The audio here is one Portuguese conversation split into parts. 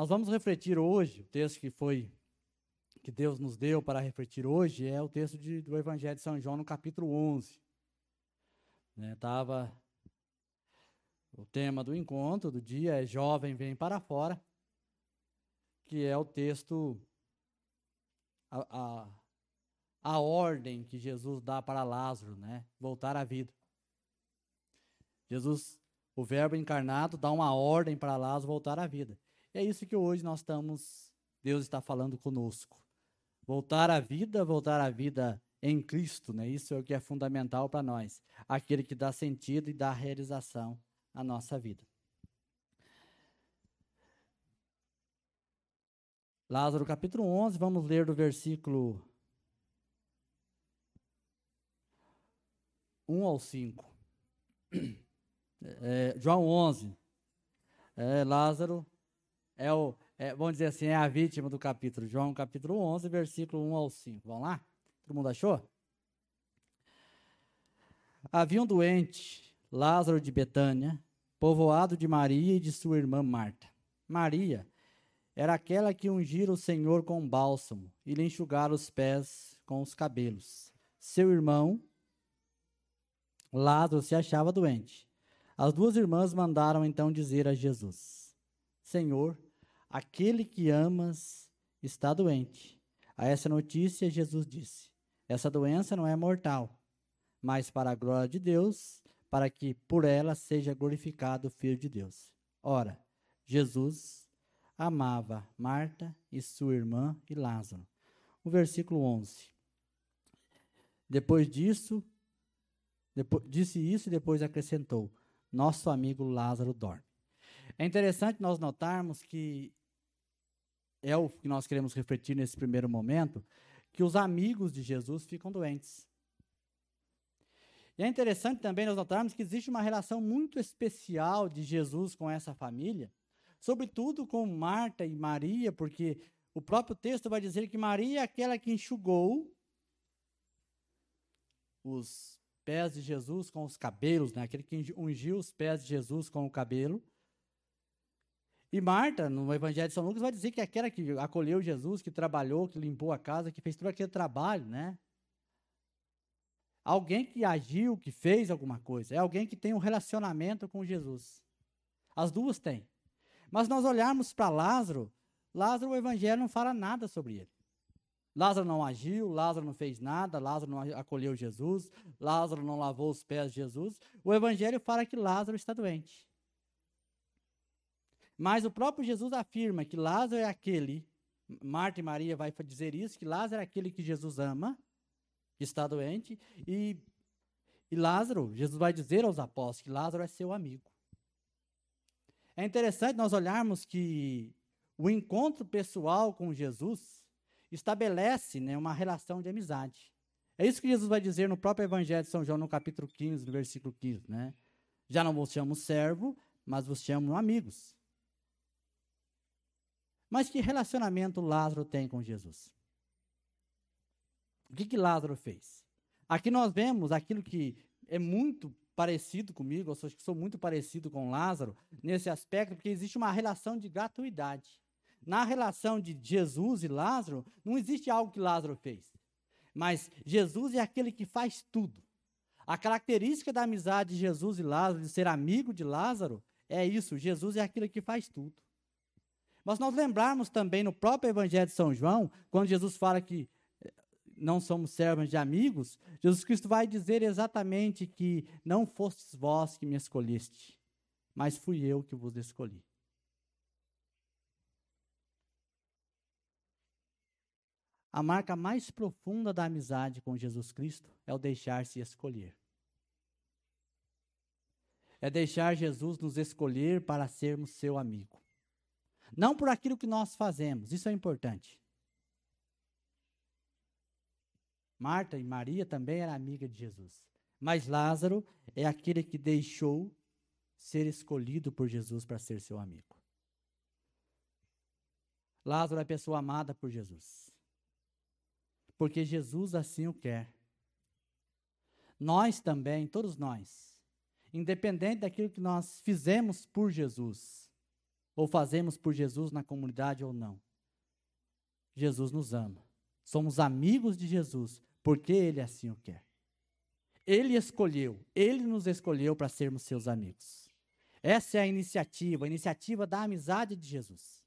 Nós vamos refletir hoje, o texto que foi que Deus nos deu para refletir hoje é o texto de, do Evangelho de São João no capítulo 11. Né, tava o tema do encontro do dia é jovem vem para fora, que é o texto a, a, a ordem que Jesus dá para Lázaro, né, voltar à vida. Jesus, o Verbo encarnado, dá uma ordem para Lázaro voltar à vida. E é isso que hoje nós estamos, Deus está falando conosco. Voltar à vida, voltar à vida em Cristo, né? Isso é o que é fundamental para nós. Aquele que dá sentido e dá realização à nossa vida. Lázaro capítulo 11, vamos ler do versículo 1 ao 5. É, João 11. É, Lázaro é o, é, vamos dizer assim, é a vítima do capítulo. João capítulo 11, versículo 1 ao 5. Vamos lá? Todo mundo achou? Havia um doente, Lázaro de Betânia, povoado de Maria e de sua irmã Marta. Maria era aquela que ungira o Senhor com bálsamo e lhe enxugara os pés com os cabelos. Seu irmão, Lázaro, se achava doente. As duas irmãs mandaram então dizer a Jesus: Senhor, Aquele que amas está doente. A essa notícia, Jesus disse: Essa doença não é mortal, mas para a glória de Deus, para que por ela seja glorificado o Filho de Deus. Ora, Jesus amava Marta e sua irmã e Lázaro. O versículo 11. Depois disso, depois, disse isso e depois acrescentou: Nosso amigo Lázaro dorme. É interessante nós notarmos que é o que nós queremos refletir nesse primeiro momento, que os amigos de Jesus ficam doentes. E é interessante também nós notarmos que existe uma relação muito especial de Jesus com essa família, sobretudo com Marta e Maria, porque o próprio texto vai dizer que Maria é aquela que enxugou os pés de Jesus com os cabelos, né? aquele que ungiu os pés de Jesus com o cabelo. E Marta, no Evangelho de São Lucas, vai dizer que aquela que acolheu Jesus, que trabalhou, que limpou a casa, que fez todo aquele trabalho, né? Alguém que agiu, que fez alguma coisa. É alguém que tem um relacionamento com Jesus. As duas têm. Mas nós olharmos para Lázaro, Lázaro, o Evangelho não fala nada sobre ele. Lázaro não agiu, Lázaro não fez nada, Lázaro não acolheu Jesus, Lázaro não lavou os pés de Jesus. O Evangelho fala que Lázaro está doente. Mas o próprio Jesus afirma que Lázaro é aquele, Marta e Maria vai dizer isso, que Lázaro é aquele que Jesus ama, que está doente, e, e Lázaro, Jesus vai dizer aos apóstolos que Lázaro é seu amigo. É interessante nós olharmos que o encontro pessoal com Jesus estabelece né, uma relação de amizade. É isso que Jesus vai dizer no próprio Evangelho de São João, no capítulo 15, no versículo 15. Né? Já não vos chamo servo, mas vos chamo amigos. Mas que relacionamento Lázaro tem com Jesus? O que, que Lázaro fez? Aqui nós vemos aquilo que é muito parecido comigo, eu sou, sou muito parecido com Lázaro nesse aspecto, porque existe uma relação de gratuidade. Na relação de Jesus e Lázaro, não existe algo que Lázaro fez. Mas Jesus é aquele que faz tudo. A característica da amizade de Jesus e Lázaro, de ser amigo de Lázaro, é isso: Jesus é aquele que faz tudo. Mas nós lembrarmos também no próprio Evangelho de São João, quando Jesus fala que eh, não somos servos de amigos, Jesus Cristo vai dizer exatamente que não fostes vós que me escolheste, mas fui eu que vos escolhi. A marca mais profunda da amizade com Jesus Cristo é o deixar-se escolher. É deixar Jesus nos escolher para sermos seu amigo. Não por aquilo que nós fazemos, isso é importante. Marta e Maria também eram amigas de Jesus. Mas Lázaro é aquele que deixou ser escolhido por Jesus para ser seu amigo. Lázaro é a pessoa amada por Jesus. Porque Jesus assim o quer. Nós também, todos nós, independente daquilo que nós fizemos por Jesus, ou fazemos por Jesus na comunidade ou não. Jesus nos ama. Somos amigos de Jesus, porque Ele assim o quer. Ele escolheu, Ele nos escolheu para sermos seus amigos. Essa é a iniciativa, a iniciativa da amizade de Jesus.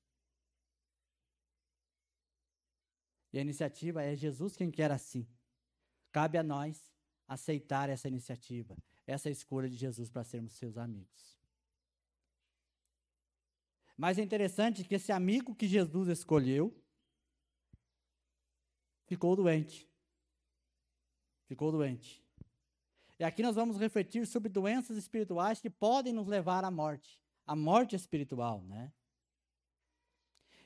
E a iniciativa é Jesus quem quer assim. Cabe a nós aceitar essa iniciativa, essa escolha de Jesus para sermos seus amigos. Mas é interessante que esse amigo que Jesus escolheu ficou doente. Ficou doente. E aqui nós vamos refletir sobre doenças espirituais que podem nos levar à morte, à morte espiritual, né?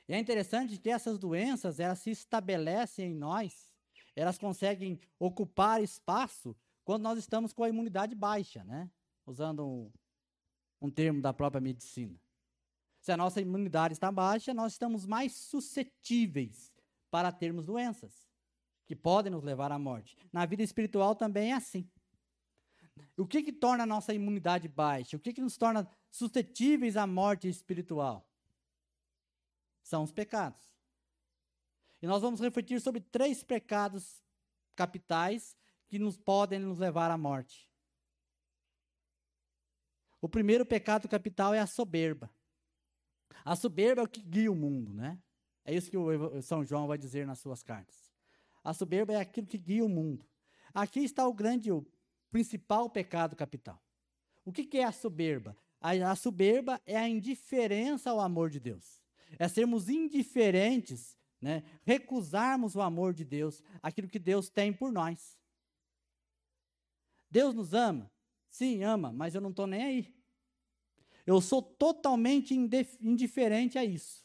E é interessante que essas doenças, elas se estabelecem em nós, elas conseguem ocupar espaço quando nós estamos com a imunidade baixa, né? Usando um, um termo da própria medicina. Se a nossa imunidade está baixa, nós estamos mais suscetíveis para termos doenças que podem nos levar à morte. Na vida espiritual também é assim. O que, que torna a nossa imunidade baixa? O que, que nos torna suscetíveis à morte espiritual? São os pecados. E nós vamos refletir sobre três pecados capitais que nos podem nos levar à morte. O primeiro pecado capital é a soberba. A soberba é o que guia o mundo, né? É isso que o São João vai dizer nas suas cartas. A soberba é aquilo que guia o mundo. Aqui está o grande, o principal pecado capital. O que, é a soberba? A soberba é a indiferença ao amor de Deus. É sermos indiferentes, né? recusarmos o amor de Deus, aquilo que Deus tem por nós. Deus nos ama? Sim, ama, mas eu não estou nem aí. Eu sou totalmente indiferente a isso.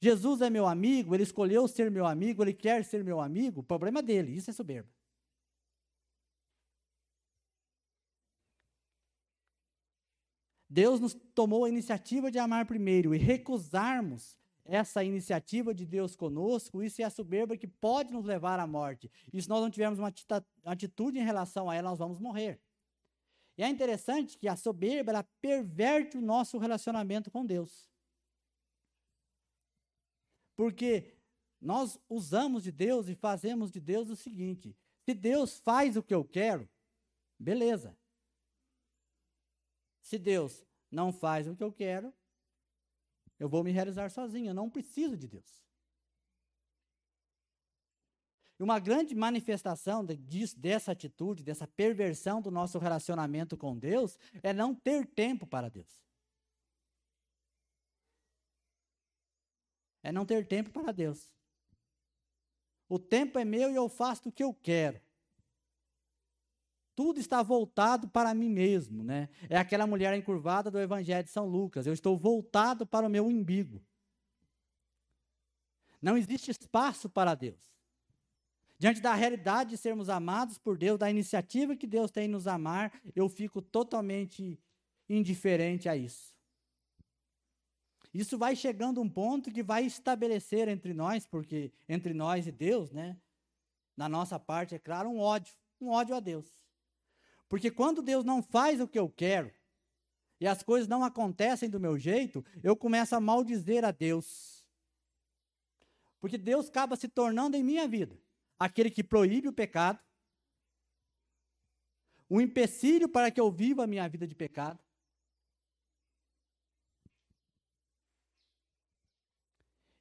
Jesus é meu amigo, ele escolheu ser meu amigo, ele quer ser meu amigo, o problema é dele, isso é soberba. Deus nos tomou a iniciativa de amar primeiro e recusarmos essa iniciativa de Deus conosco, isso é a soberba que pode nos levar à morte. E se nós não tivermos uma atitude em relação a ela, nós vamos morrer. E é interessante que a soberba ela perverte o nosso relacionamento com Deus. Porque nós usamos de Deus e fazemos de Deus o seguinte: se Deus faz o que eu quero, beleza. Se Deus não faz o que eu quero, eu vou me realizar sozinho, eu não preciso de Deus. E uma grande manifestação de, dessa atitude, dessa perversão do nosso relacionamento com Deus, é não ter tempo para Deus. é não ter tempo para Deus. O tempo é meu e eu faço o que eu quero. Tudo está voltado para mim mesmo, né? É aquela mulher encurvada do Evangelho de São Lucas. Eu estou voltado para o meu umbigo. Não existe espaço para Deus. Diante da realidade de sermos amados por Deus, da iniciativa que Deus tem em nos amar, eu fico totalmente indiferente a isso. Isso vai chegando um ponto que vai estabelecer entre nós, porque entre nós e Deus, né? Na nossa parte, é claro, um ódio, um ódio a Deus. Porque quando Deus não faz o que eu quero, e as coisas não acontecem do meu jeito, eu começo a maldizer a Deus. Porque Deus acaba se tornando em minha vida aquele que proíbe o pecado, um empecilho para que eu viva a minha vida de pecado,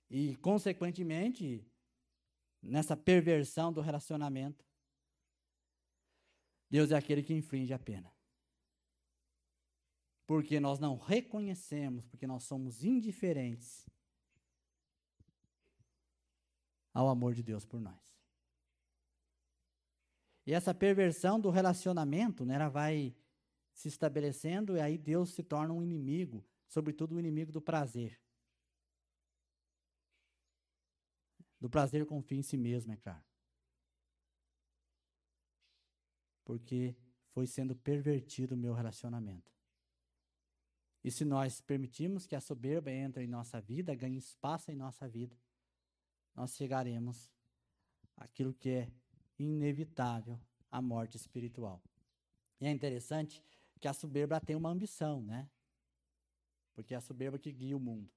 E, consequentemente, nessa perversão do relacionamento, Deus é aquele que infringe a pena. Porque nós não reconhecemos, porque nós somos indiferentes ao amor de Deus por nós. E essa perversão do relacionamento, né, ela vai se estabelecendo e aí Deus se torna um inimigo, sobretudo o um inimigo do prazer. Do prazer confia em si mesmo, é claro. Porque foi sendo pervertido o meu relacionamento. E se nós permitirmos que a soberba entre em nossa vida, ganhe espaço em nossa vida, nós chegaremos àquilo que é inevitável, a morte espiritual. E é interessante que a soberba tem uma ambição, né? porque é a soberba que guia o mundo.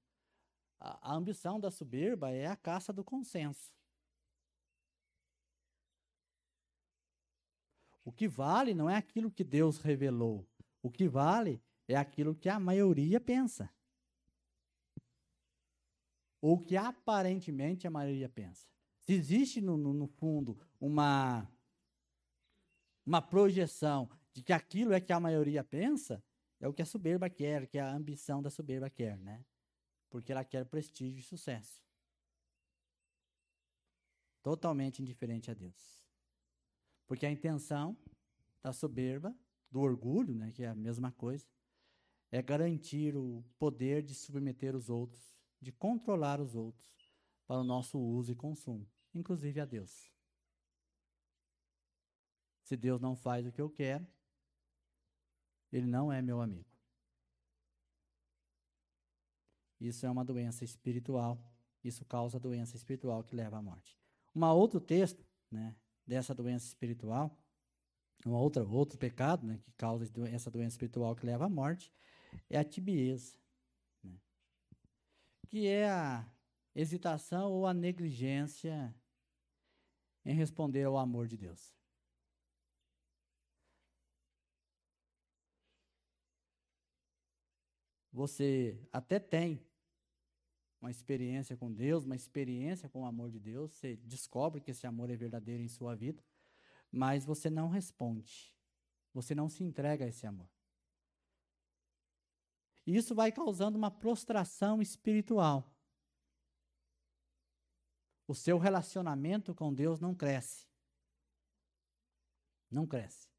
A, a ambição da soberba é a caça do consenso. O que vale não é aquilo que Deus revelou. O que vale é aquilo que a maioria pensa. Ou que aparentemente a maioria pensa. Existe no, no, no fundo uma, uma projeção de que aquilo é que a maioria pensa, é o que a soberba quer, que a ambição da soberba quer, né? Porque ela quer prestígio e sucesso. Totalmente indiferente a Deus. Porque a intenção da soberba, do orgulho, né, que é a mesma coisa, é garantir o poder de submeter os outros, de controlar os outros para o nosso uso e consumo, inclusive a Deus. Se Deus não faz o que eu quero, ele não é meu amigo. Isso é uma doença espiritual. Isso causa doença espiritual que leva à morte. Um outro texto, né, dessa doença espiritual, um outra, outro pecado né, que causa essa doença espiritual que leva à morte, é a tibieza, né, que é a hesitação ou a negligência em responder ao amor de Deus. Você até tem uma experiência com Deus, uma experiência com o amor de Deus, você descobre que esse amor é verdadeiro em sua vida, mas você não responde. Você não se entrega a esse amor. E isso vai causando uma prostração espiritual. O seu relacionamento com Deus não cresce. Não cresce.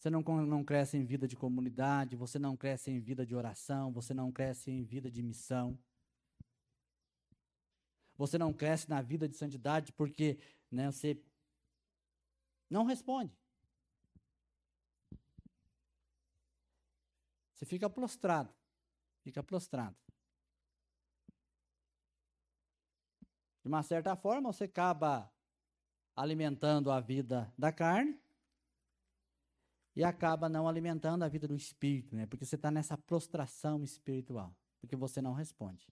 Você não, não cresce em vida de comunidade, você não cresce em vida de oração, você não cresce em vida de missão. Você não cresce na vida de santidade porque né, você não responde. Você fica prostrado. Fica prostrado. De uma certa forma, você acaba alimentando a vida da carne e acaba não alimentando a vida do espírito, né? Porque você está nessa prostração espiritual, porque você não responde.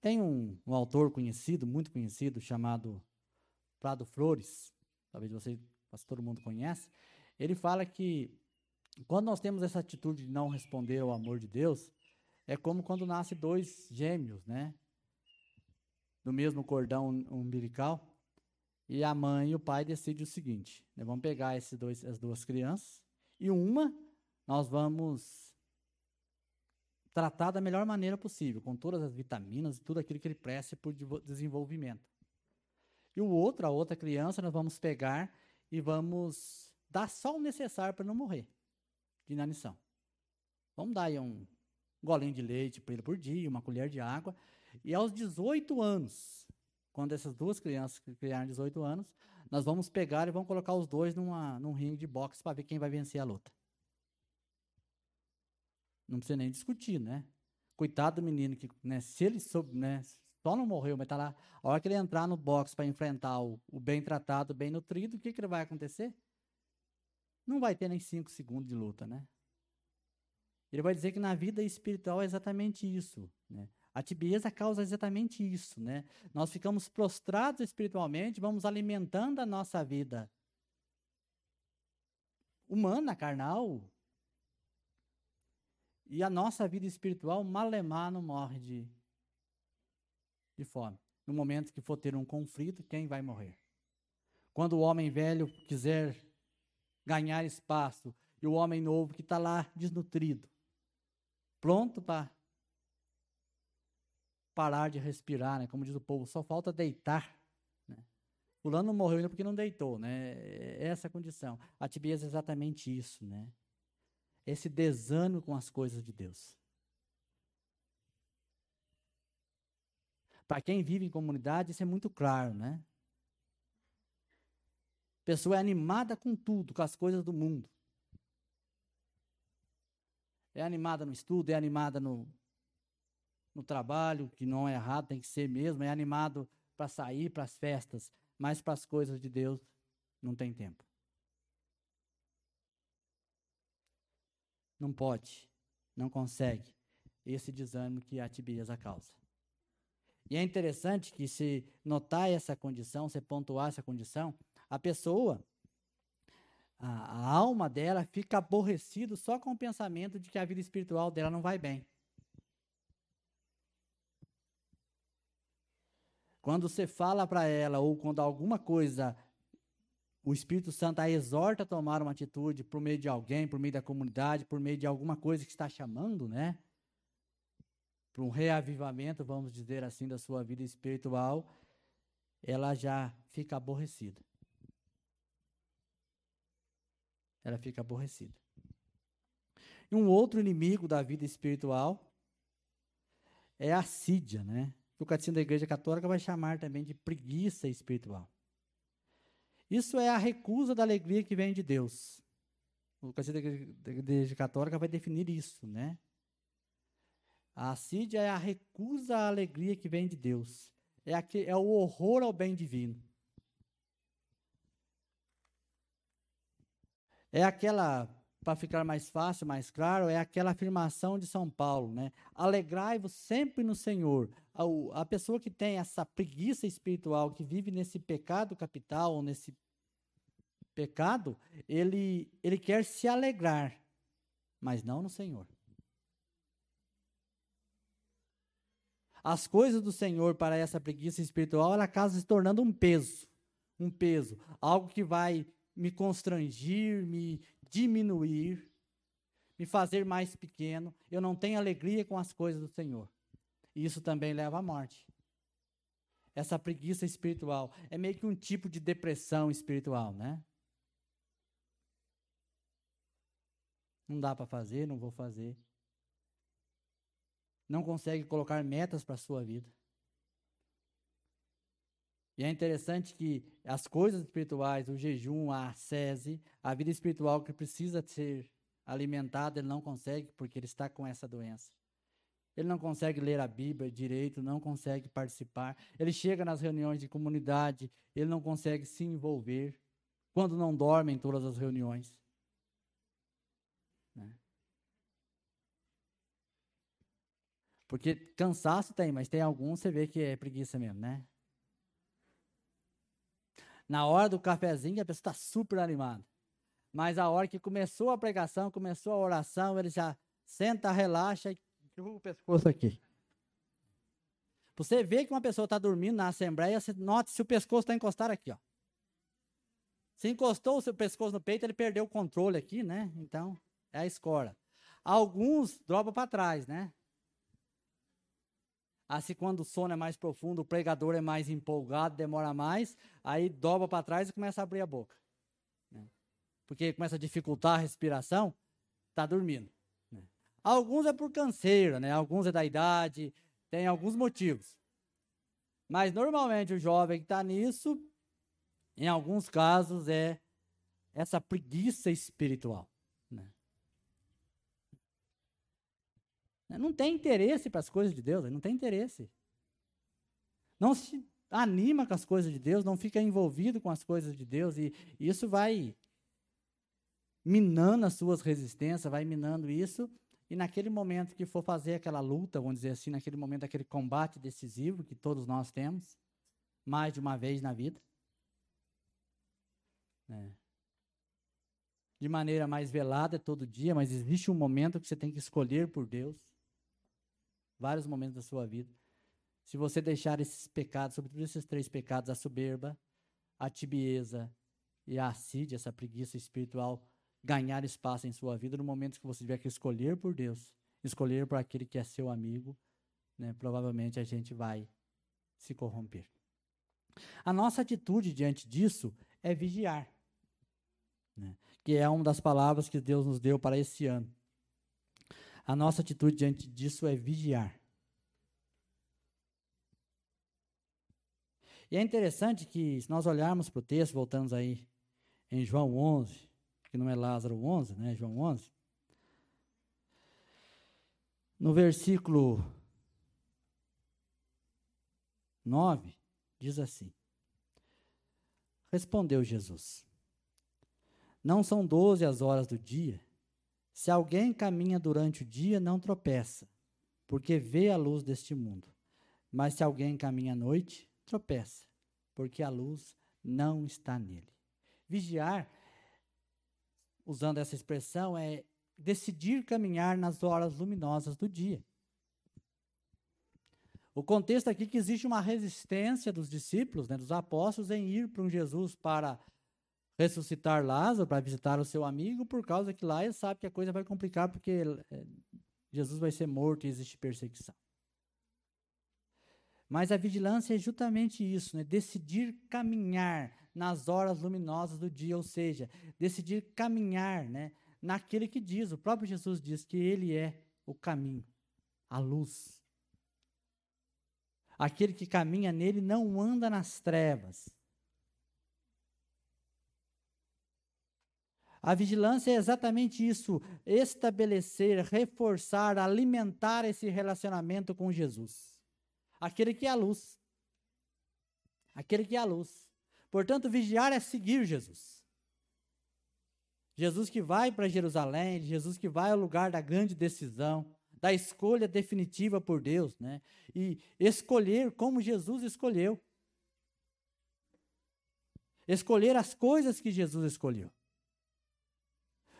Tem um, um autor conhecido, muito conhecido, chamado Prado Flores, talvez você, quase todo mundo conhece. Ele fala que quando nós temos essa atitude de não responder ao amor de Deus, é como quando nasce dois gêmeos, né? Do mesmo cordão umbilical. E a mãe e o pai decidem o seguinte: né? vamos pegar esses dois, as duas crianças e uma nós vamos tratar da melhor maneira possível, com todas as vitaminas e tudo aquilo que ele presta por desenvolvimento. E o outro, a outra criança, nós vamos pegar e vamos dar só o necessário para não morrer de inanição. Vamos dar aí um golinho de leite para ele por dia, uma colher de água. E aos 18 anos, quando essas duas crianças criarem 18 anos, nós vamos pegar e vamos colocar os dois numa, num ringue de boxe para ver quem vai vencer a luta. Não precisa nem discutir, né? Coitado do menino que, né, se ele soube, né, só não morreu, mas tá lá. A hora que ele entrar no box para enfrentar o, o, bem tratado, bem nutrido, o que, que vai acontecer? Não vai ter nem cinco segundos de luta, né? Ele vai dizer que na vida espiritual é exatamente isso, né? A tibieza causa exatamente isso, né? Nós ficamos prostrados espiritualmente, vamos alimentando a nossa vida humana, carnal, e a nossa vida espiritual, malemar, não morre de, de fome. No momento que for ter um conflito, quem vai morrer? Quando o homem velho quiser ganhar espaço e o homem novo que está lá desnutrido, pronto para parar de respirar, né? Como diz o povo, só falta deitar. Né? Fulano morreu ainda porque não deitou, né? É essa a condição. A tibieza é exatamente isso, né? esse desânimo com as coisas de Deus. Para quem vive em comunidade, isso é muito claro, né? A pessoa é animada com tudo, com as coisas do mundo. É animada no estudo, é animada no, no trabalho, que não é errado, tem que ser mesmo, é animado para sair para as festas, mas para as coisas de Deus não tem tempo. Não pode, não consegue. esse desânimo que a tibieza causa. E é interessante que se notar essa condição, se pontuar essa condição, a pessoa, a, a alma dela fica aborrecida só com o pensamento de que a vida espiritual dela não vai bem. Quando você fala para ela, ou quando alguma coisa, o Espírito Santo a exorta a tomar uma atitude por meio de alguém, por meio da comunidade, por meio de alguma coisa que está chamando, né? Para um reavivamento, vamos dizer assim, da sua vida espiritual, ela já fica aborrecida. Ela fica aborrecida. E um outro inimigo da vida espiritual é a sídia, né? Que o Catecismo da Igreja Católica vai chamar também de preguiça espiritual. Isso é a recusa da alegria que vem de Deus. O Catecismo da Igreja Católica vai definir isso, né? A assídia é a recusa à alegria que vem de Deus. É, aqui, é o horror ao bem divino. É aquela para ficar mais fácil, mais claro, é aquela afirmação de São Paulo, né? Alegrai-vos sempre no Senhor. A, a pessoa que tem essa preguiça espiritual, que vive nesse pecado capital, ou nesse pecado, ele, ele quer se alegrar, mas não no Senhor. As coisas do Senhor para essa preguiça espiritual, ela acaba se tornando um peso. Um peso. Algo que vai me constrangir, me diminuir, me fazer mais pequeno. Eu não tenho alegria com as coisas do Senhor. E isso também leva à morte. Essa preguiça espiritual é meio que um tipo de depressão espiritual, né? Não dá para fazer, não vou fazer. Não consegue colocar metas para a sua vida. E é interessante que as coisas espirituais, o jejum, a sese, a vida espiritual que precisa ser alimentada, ele não consegue porque ele está com essa doença. Ele não consegue ler a Bíblia direito, não consegue participar. Ele chega nas reuniões de comunidade, ele não consegue se envolver quando não dorme em todas as reuniões. Né? Porque cansaço tem, mas tem alguns você vê que é preguiça mesmo, né? Na hora do cafezinho, a pessoa está super animada. Mas a hora que começou a pregação, começou a oração, ele já senta, relaxa e derruba o pescoço aqui. Você vê que uma pessoa está dormindo na assembleia, você nota se o pescoço está encostado aqui, ó. Se encostou o seu pescoço no peito, ele perdeu o controle aqui, né? Então, é a escola. Alguns dropam para trás, né? Assim, quando o sono é mais profundo, o pregador é mais empolgado, demora mais, aí dobra para trás e começa a abrir a boca. Né? Porque começa a dificultar a respiração, está dormindo. Né? Alguns é por canseira, né? alguns é da idade, tem alguns motivos. Mas normalmente o jovem que está nisso, em alguns casos, é essa preguiça espiritual. Não tem interesse para as coisas de Deus, não tem interesse. Não se anima com as coisas de Deus, não fica envolvido com as coisas de Deus, e isso vai minando as suas resistências, vai minando isso, e naquele momento que for fazer aquela luta, vamos dizer assim, naquele momento, aquele combate decisivo que todos nós temos, mais de uma vez na vida, né? de maneira mais velada todo dia, mas existe um momento que você tem que escolher por Deus vários momentos da sua vida. Se você deixar esses pecados, sobretudo esses três pecados, a soberba, a tibieza e a assídia, essa preguiça espiritual, ganhar espaço em sua vida, no momento que você tiver que escolher por Deus, escolher por aquele que é seu amigo, né, provavelmente a gente vai se corromper. A nossa atitude diante disso é vigiar, né, que é uma das palavras que Deus nos deu para esse ano. A nossa atitude diante disso é vigiar. E é interessante que, se nós olharmos para o texto, voltamos aí em João 11, que não é Lázaro 11, né? João 11. No versículo 9, diz assim: Respondeu Jesus: Não são doze as horas do dia? Se alguém caminha durante o dia, não tropeça, porque vê a luz deste mundo. Mas se alguém caminha à noite, tropeça, porque a luz não está nele. Vigiar, usando essa expressão, é decidir caminhar nas horas luminosas do dia. O contexto aqui é que existe uma resistência dos discípulos, né, dos apóstolos, em ir para um Jesus para ressuscitar Lázaro, para visitar o seu amigo, por causa que lá ele sabe que a coisa vai complicar, porque é, Jesus vai ser morto e existe perseguição. Mas a vigilância é justamente isso, né? decidir caminhar nas horas luminosas do dia, ou seja, decidir caminhar né? naquele que diz, o próprio Jesus diz que ele é o caminho, a luz. Aquele que caminha nele não anda nas trevas. A vigilância é exatamente isso: estabelecer, reforçar, alimentar esse relacionamento com Jesus. Aquele que é a luz. Aquele que é a luz. Portanto, vigiar é seguir Jesus. Jesus que vai para Jerusalém, Jesus que vai ao lugar da grande decisão, da escolha definitiva por Deus, né? E escolher como Jesus escolheu. Escolher as coisas que Jesus escolheu.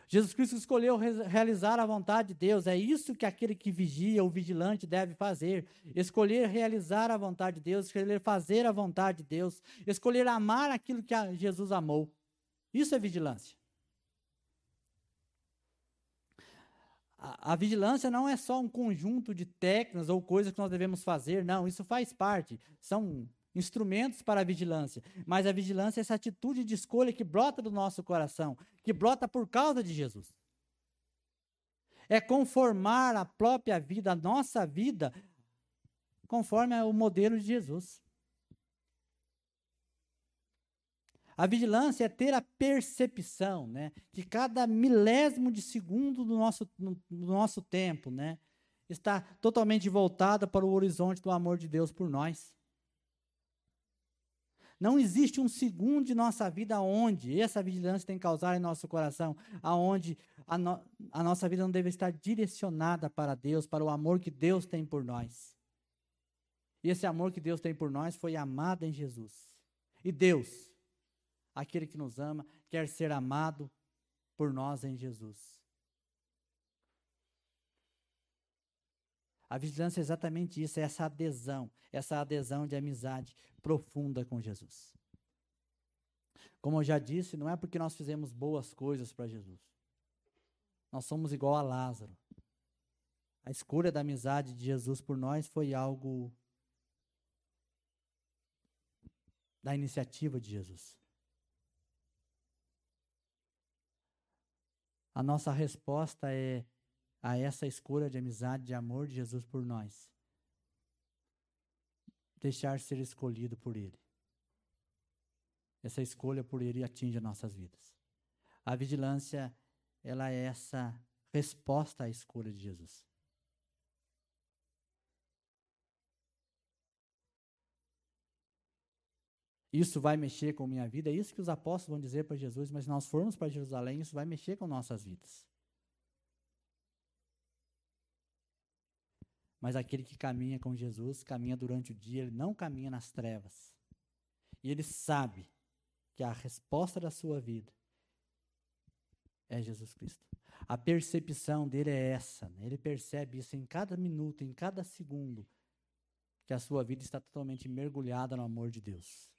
Jesus Cristo escolheu realizar a vontade de Deus. É isso que aquele que vigia, o vigilante, deve fazer. Escolher realizar a vontade de Deus, escolher fazer a vontade de Deus, escolher amar aquilo que Jesus amou. Isso é vigilância. A, a vigilância não é só um conjunto de técnicas ou coisas que nós devemos fazer, não, isso faz parte. São instrumentos para a vigilância. Mas a vigilância é essa atitude de escolha que brota do nosso coração, que brota por causa de Jesus. É conformar a própria vida, a nossa vida, conforme o modelo de Jesus. A vigilância é ter a percepção, né, que cada milésimo de segundo do nosso, no, do nosso tempo, né, está totalmente voltada para o horizonte do amor de Deus por nós. Não existe um segundo de nossa vida onde essa vigilância tem que causar em nosso coração, aonde a, no, a nossa vida não deve estar direcionada para Deus, para o amor que Deus tem por nós. E esse amor que Deus tem por nós foi amado em Jesus. E Deus, aquele que nos ama, quer ser amado por nós em Jesus. A vigilância é exatamente isso, é essa adesão, essa adesão de amizade profunda com Jesus. Como eu já disse, não é porque nós fizemos boas coisas para Jesus. Nós somos igual a Lázaro. A escolha da amizade de Jesus por nós foi algo da iniciativa de Jesus. A nossa resposta é a essa escolha de amizade, de amor de Jesus por nós. Deixar ser escolhido por Ele. Essa escolha por Ele atinge nossas vidas. A vigilância, ela é essa resposta à escolha de Jesus. Isso vai mexer com minha vida, é isso que os apóstolos vão dizer para Jesus, mas se nós formos para Jerusalém, isso vai mexer com nossas vidas. Mas aquele que caminha com Jesus, caminha durante o dia, ele não caminha nas trevas. E ele sabe que a resposta da sua vida é Jesus Cristo. A percepção dele é essa. Né? Ele percebe isso em cada minuto, em cada segundo, que a sua vida está totalmente mergulhada no amor de Deus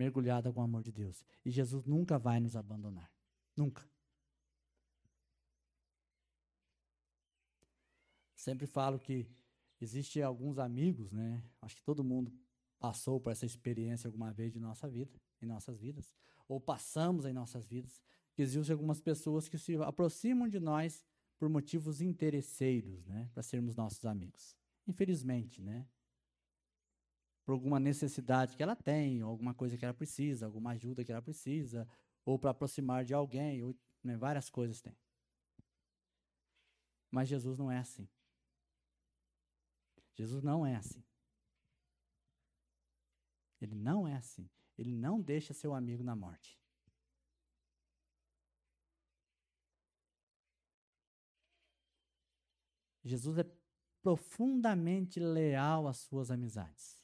mergulhada com o amor de Deus. E Jesus nunca vai nos abandonar. Nunca. Sempre falo que existe alguns amigos, né? Acho que todo mundo passou por essa experiência alguma vez de nossa vida, em nossas vidas, ou passamos em nossas vidas, que existem algumas pessoas que se aproximam de nós por motivos interesseiros, né, para sermos nossos amigos. Infelizmente, né? por alguma necessidade que ela tem, alguma coisa que ela precisa, alguma ajuda que ela precisa, ou para aproximar de alguém, ou né, várias coisas tem. Mas Jesus não é assim. Jesus não é assim. Ele não é assim. Ele não deixa seu amigo na morte. Jesus é profundamente leal às suas amizades.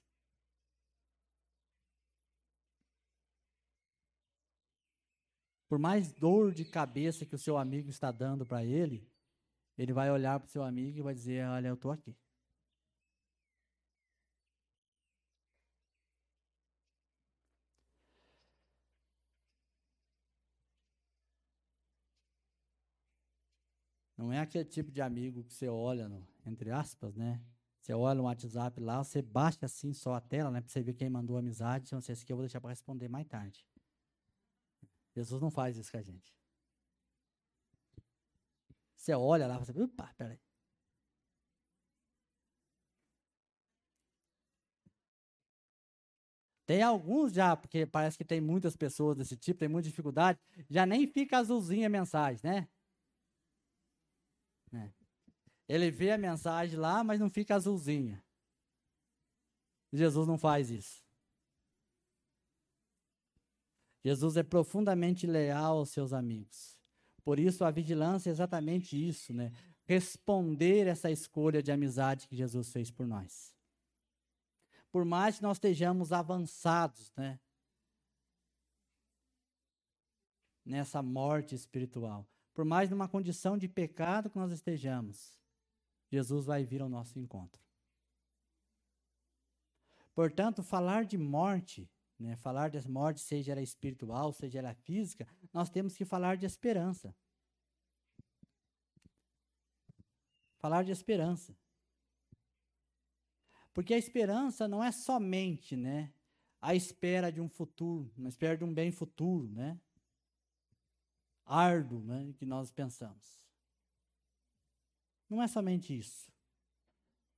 Por mais dor de cabeça que o seu amigo está dando para ele, ele vai olhar para o seu amigo e vai dizer: Olha, eu estou aqui. Não é aquele tipo de amigo que você olha, no, entre aspas, né? Você olha no WhatsApp lá, você baixa assim só a tela, né? Para você ver quem mandou amizade. Então, esse aqui eu vou deixar para responder mais tarde. Jesus não faz isso com a gente. Você olha lá, você, opa, peraí. Tem alguns já, porque parece que tem muitas pessoas desse tipo, tem muita dificuldade, já nem fica azulzinha a mensagem, né? É. Ele vê a mensagem lá, mas não fica azulzinha. Jesus não faz isso. Jesus é profundamente leal aos seus amigos. Por isso a vigilância é exatamente isso, né? Responder essa escolha de amizade que Jesus fez por nós. Por mais que nós estejamos avançados, né? Nessa morte espiritual, por mais numa condição de pecado que nós estejamos, Jesus vai vir ao nosso encontro. Portanto, falar de morte, né, falar de morte, seja ela espiritual, seja ela física, nós temos que falar de esperança. Falar de esperança. Porque a esperança não é somente, né, a espera de um futuro, a espera de um bem futuro, né? Árduo né, que nós pensamos. Não é somente isso.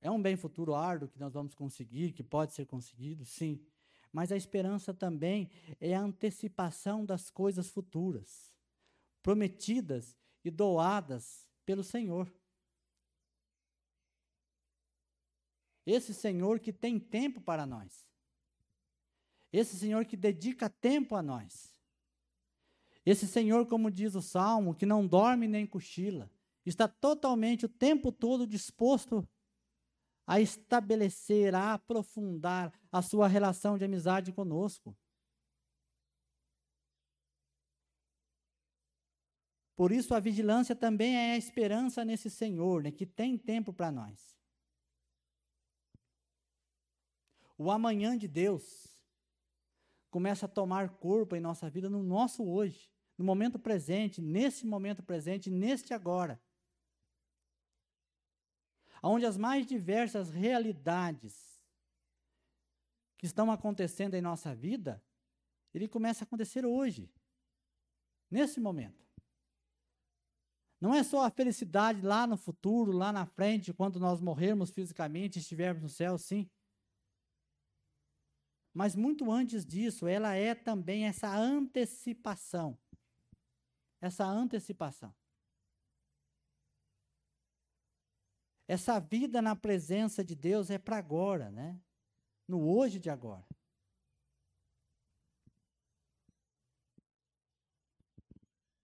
É um bem futuro árduo que nós vamos conseguir, que pode ser conseguido, sim. Mas a esperança também é a antecipação das coisas futuras, prometidas e doadas pelo Senhor. Esse Senhor que tem tempo para nós. Esse Senhor que dedica tempo a nós. Esse Senhor, como diz o Salmo, que não dorme nem cochila, está totalmente o tempo todo disposto a estabelecer, a aprofundar a sua relação de amizade conosco. Por isso, a vigilância também é a esperança nesse Senhor, né, que tem tempo para nós. O amanhã de Deus começa a tomar corpo em nossa vida no nosso hoje, no momento presente, nesse momento presente, neste agora. Onde as mais diversas realidades que estão acontecendo em nossa vida, ele começa a acontecer hoje, nesse momento. Não é só a felicidade lá no futuro, lá na frente, quando nós morrermos fisicamente e estivermos no céu, sim. Mas muito antes disso, ela é também essa antecipação. Essa antecipação. Essa vida na presença de Deus é para agora, né? No hoje de agora.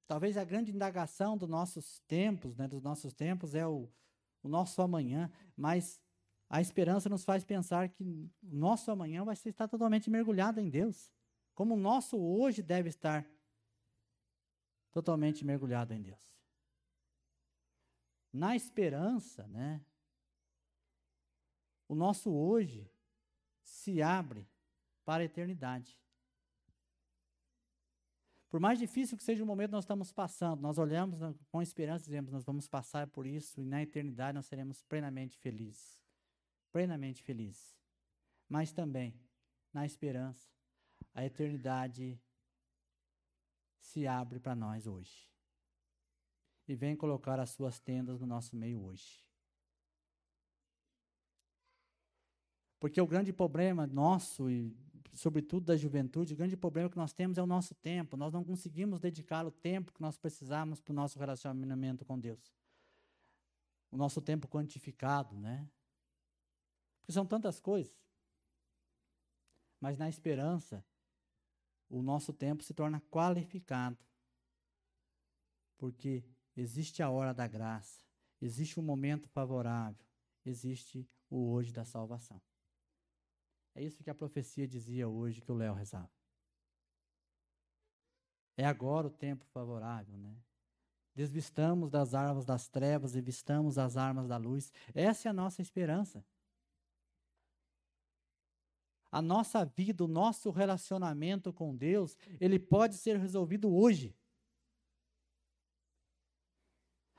Talvez a grande indagação dos nossos tempos, né, dos nossos tempos, é o, o nosso amanhã, mas a esperança nos faz pensar que o nosso amanhã vai estar totalmente mergulhado em Deus. Como o nosso hoje deve estar totalmente mergulhado em Deus. Na esperança, né? O nosso hoje se abre para a eternidade. Por mais difícil que seja o momento que nós estamos passando, nós olhamos com esperança e dizemos: nós vamos passar por isso e na eternidade nós seremos plenamente felizes plenamente felizes. Mas também, na esperança, a eternidade se abre para nós hoje. E vem colocar as suas tendas no nosso meio hoje. Porque o grande problema nosso e sobretudo da juventude, o grande problema que nós temos é o nosso tempo. Nós não conseguimos dedicar o tempo que nós precisamos para o nosso relacionamento com Deus. O nosso tempo quantificado, né? Porque são tantas coisas. Mas na esperança, o nosso tempo se torna qualificado. Porque existe a hora da graça, existe um momento favorável, existe o hoje da salvação. É isso que a profecia dizia hoje que o Léo rezava. É agora o tempo favorável, né? Desvistamos das armas das trevas e vistamos as armas da luz. Essa é a nossa esperança. A nossa vida, o nosso relacionamento com Deus, ele pode ser resolvido hoje.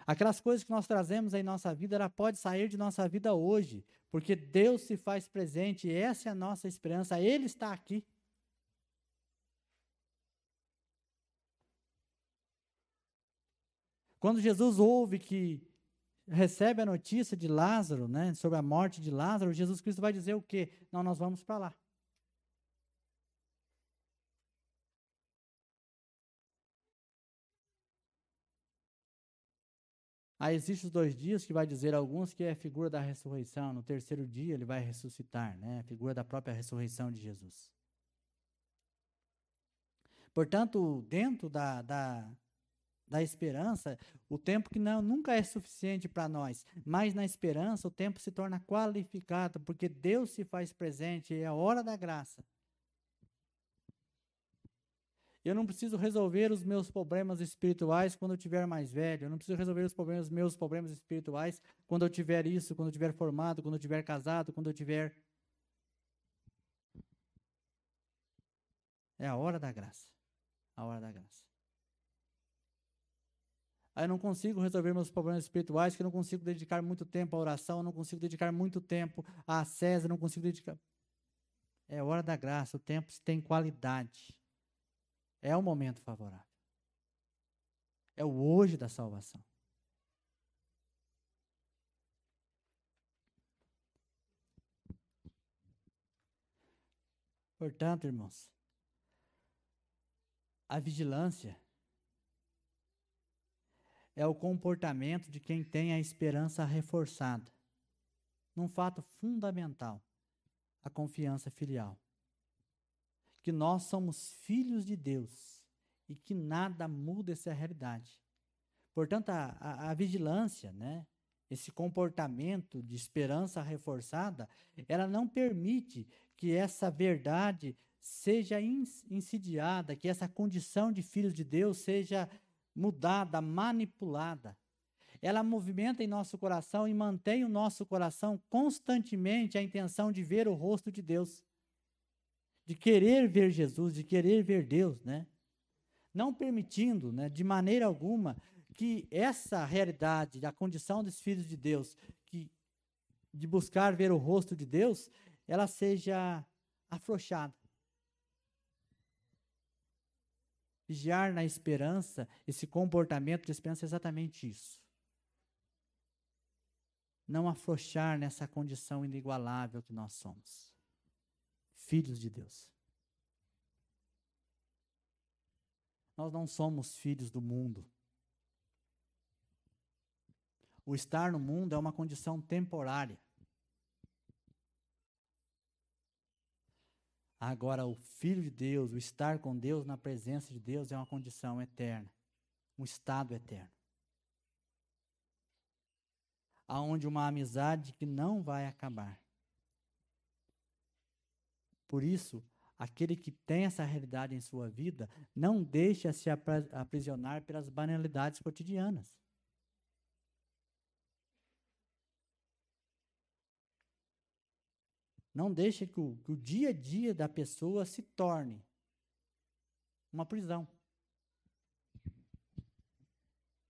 Aquelas coisas que nós trazemos em nossa vida, ela pode sair de nossa vida hoje, porque Deus se faz presente, e essa é a nossa esperança, Ele está aqui. Quando Jesus ouve que recebe a notícia de Lázaro, né, sobre a morte de Lázaro, Jesus Cristo vai dizer o quê? Não, nós vamos para lá. Aí existem os dois dias que vai dizer alguns que é a figura da ressurreição. No terceiro dia ele vai ressuscitar, né? A figura da própria ressurreição de Jesus. Portanto, dentro da, da, da esperança, o tempo que não, nunca é suficiente para nós, mas na esperança o tempo se torna qualificado, porque Deus se faz presente, é a hora da graça. Eu não preciso resolver os meus problemas espirituais quando eu tiver mais velho. Eu não preciso resolver os problemas, meus problemas espirituais quando eu tiver isso, quando eu tiver formado, quando eu tiver casado, quando eu tiver. É a hora da graça. A hora da graça. Aí eu não consigo resolver meus problemas espirituais, que eu não consigo dedicar muito tempo à oração, eu não consigo dedicar muito tempo à César, eu não consigo dedicar. É hora da graça, o tempo tem qualidade. É o momento favorável. É o hoje da salvação. Portanto, irmãos, a vigilância é o comportamento de quem tem a esperança reforçada, num fato fundamental, a confiança filial que nós somos filhos de Deus e que nada muda essa realidade. Portanto, a, a, a vigilância, né, esse comportamento de esperança reforçada, ela não permite que essa verdade seja insidiada, que essa condição de filhos de Deus seja mudada, manipulada. Ela movimenta em nosso coração e mantém o nosso coração constantemente a intenção de ver o rosto de Deus de querer ver Jesus, de querer ver Deus, né? Não permitindo, né, de maneira alguma, que essa realidade, a condição dos filhos de Deus, que de buscar ver o rosto de Deus, ela seja afrouxada. Vigiar na esperança, esse comportamento de esperança é exatamente isso. Não afrouxar nessa condição inigualável que nós somos filhos de Deus. Nós não somos filhos do mundo. O estar no mundo é uma condição temporária. Agora, o Filho de Deus, o estar com Deus na presença de Deus é uma condição eterna, um estado eterno. Aonde uma amizade que não vai acabar. Por isso, aquele que tem essa realidade em sua vida não deixa se aprisionar pelas banalidades cotidianas. Não deixa que o, que o dia a dia da pessoa se torne uma prisão.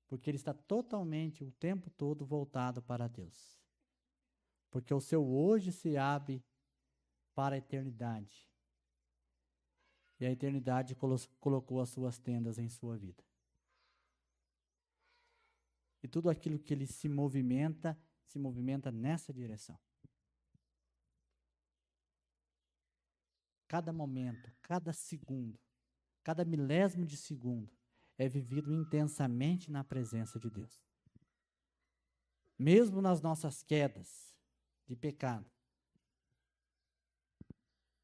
Porque ele está totalmente, o tempo todo, voltado para Deus. Porque o seu hoje se abre para a eternidade. E a eternidade colo colocou as suas tendas em sua vida. E tudo aquilo que ele se movimenta, se movimenta nessa direção. Cada momento, cada segundo, cada milésimo de segundo é vivido intensamente na presença de Deus. Mesmo nas nossas quedas de pecado,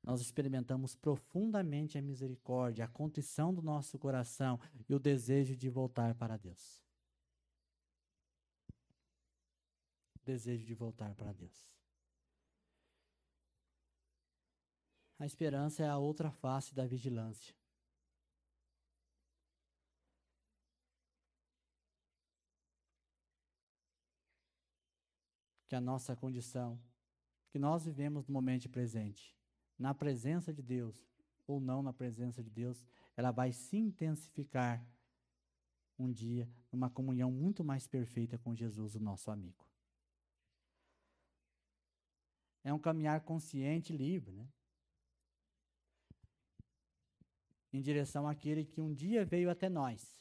nós experimentamos profundamente a misericórdia, a contrição do nosso coração e o desejo de voltar para Deus. desejo de voltar para Deus. A esperança é a outra face da vigilância. Que a nossa condição, que nós vivemos no momento presente, na presença de Deus ou não na presença de Deus, ela vai se intensificar um dia numa comunhão muito mais perfeita com Jesus, o nosso amigo. É um caminhar consciente e livre, né? Em direção àquele que um dia veio até nós.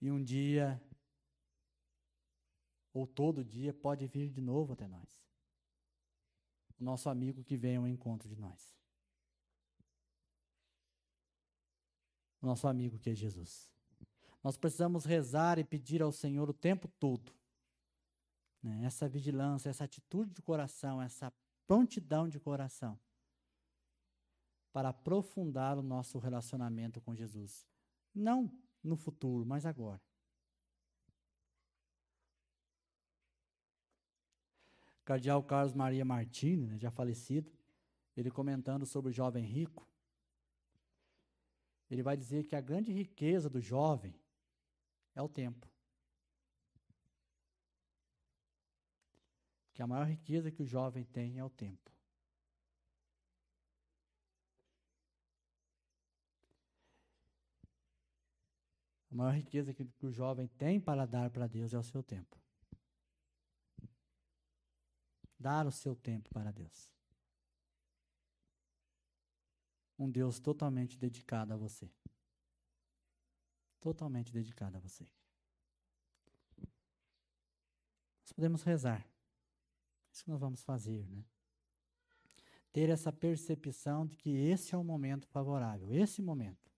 E um dia, ou todo dia, pode vir de novo até nós. O nosso amigo que vem ao encontro de nós. nosso amigo que é Jesus. Nós precisamos rezar e pedir ao Senhor o tempo todo. Né? Essa vigilância, essa atitude de coração, essa prontidão de coração para aprofundar o nosso relacionamento com Jesus. Não no futuro, mas agora. Cardeal Carlos Maria Martini, né, já falecido, ele comentando sobre o jovem rico, ele vai dizer que a grande riqueza do jovem é o tempo. Que a maior riqueza que o jovem tem é o tempo. A maior riqueza que, o jovem tem para dar para Deus é o seu tempo. Dar o seu tempo para Deus um Deus totalmente dedicado a você. Totalmente dedicado a você. Nós podemos rezar. Isso que nós vamos fazer, né? Ter essa percepção de que esse é o momento favorável, esse momento.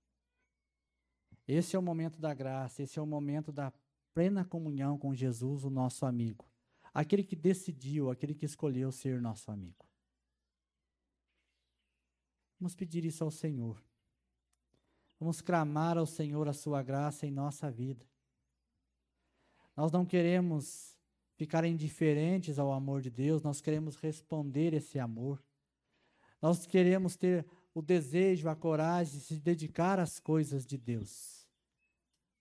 Esse é o momento da graça, esse é o momento da plena comunhão com Jesus, o nosso amigo. Aquele que decidiu, aquele que escolheu ser nosso amigo. Vamos pedir isso ao Senhor. Vamos clamar ao Senhor a sua graça em nossa vida. Nós não queremos ficar indiferentes ao amor de Deus, nós queremos responder esse amor. Nós queremos ter o desejo, a coragem de se dedicar às coisas de Deus.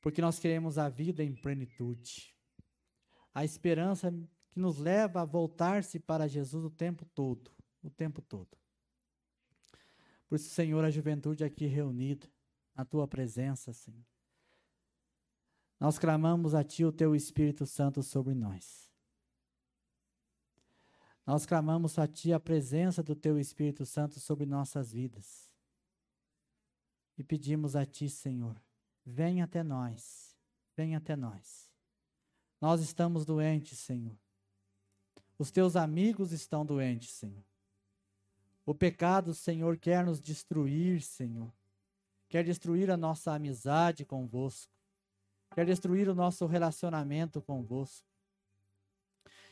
Porque nós queremos a vida em plenitude. A esperança que nos leva a voltar-se para Jesus o tempo todo, o tempo todo. Por isso, Senhor, a juventude aqui reunida, na tua presença, Senhor. Nós clamamos a Ti o Teu Espírito Santo sobre nós. Nós clamamos a Ti a presença do Teu Espírito Santo sobre nossas vidas. E pedimos a Ti, Senhor, venha até nós, venha até nós. Nós estamos doentes, Senhor. Os Teus amigos estão doentes, Senhor. O pecado, Senhor, quer nos destruir, Senhor. Quer destruir a nossa amizade convosco. Quer destruir o nosso relacionamento convosco.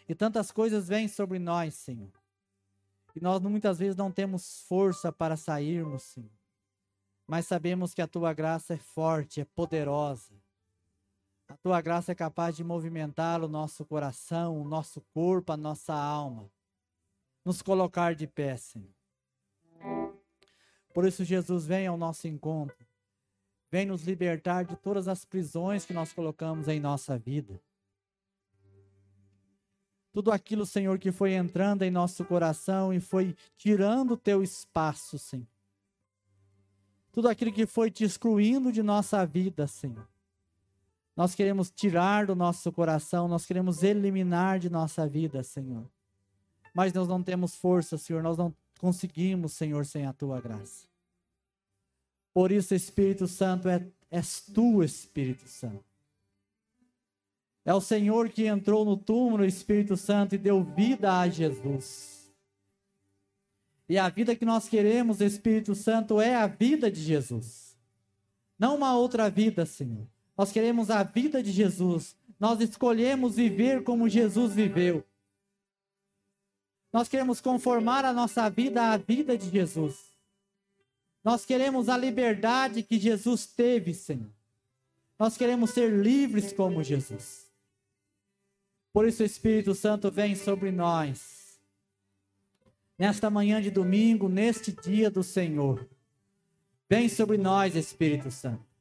E tantas coisas vêm sobre nós, Senhor. E nós muitas vezes não temos força para sairmos, Senhor. Mas sabemos que a tua graça é forte, é poderosa. A tua graça é capaz de movimentar o nosso coração, o nosso corpo, a nossa alma. Nos colocar de pé, Senhor. Por isso, Jesus vem ao nosso encontro. Vem nos libertar de todas as prisões que nós colocamos em nossa vida. Tudo aquilo, Senhor, que foi entrando em nosso coração e foi tirando o teu espaço, Senhor. Tudo aquilo que foi te excluindo de nossa vida, Senhor. Nós queremos tirar do nosso coração, nós queremos eliminar de nossa vida, Senhor. Mas nós não temos força, Senhor, nós não conseguimos, Senhor, sem a tua graça. Por isso, Espírito Santo, é, és tu, Espírito Santo. É o Senhor que entrou no túmulo, Espírito Santo, e deu vida a Jesus. E a vida que nós queremos, Espírito Santo, é a vida de Jesus. Não uma outra vida, Senhor. Nós queremos a vida de Jesus. Nós escolhemos viver como Jesus viveu. Nós queremos conformar a nossa vida à vida de Jesus. Nós queremos a liberdade que Jesus teve, Senhor. Nós queremos ser livres como Jesus. Por isso o Espírito Santo vem sobre nós. Nesta manhã de domingo, neste dia do Senhor. Vem sobre nós, Espírito Santo.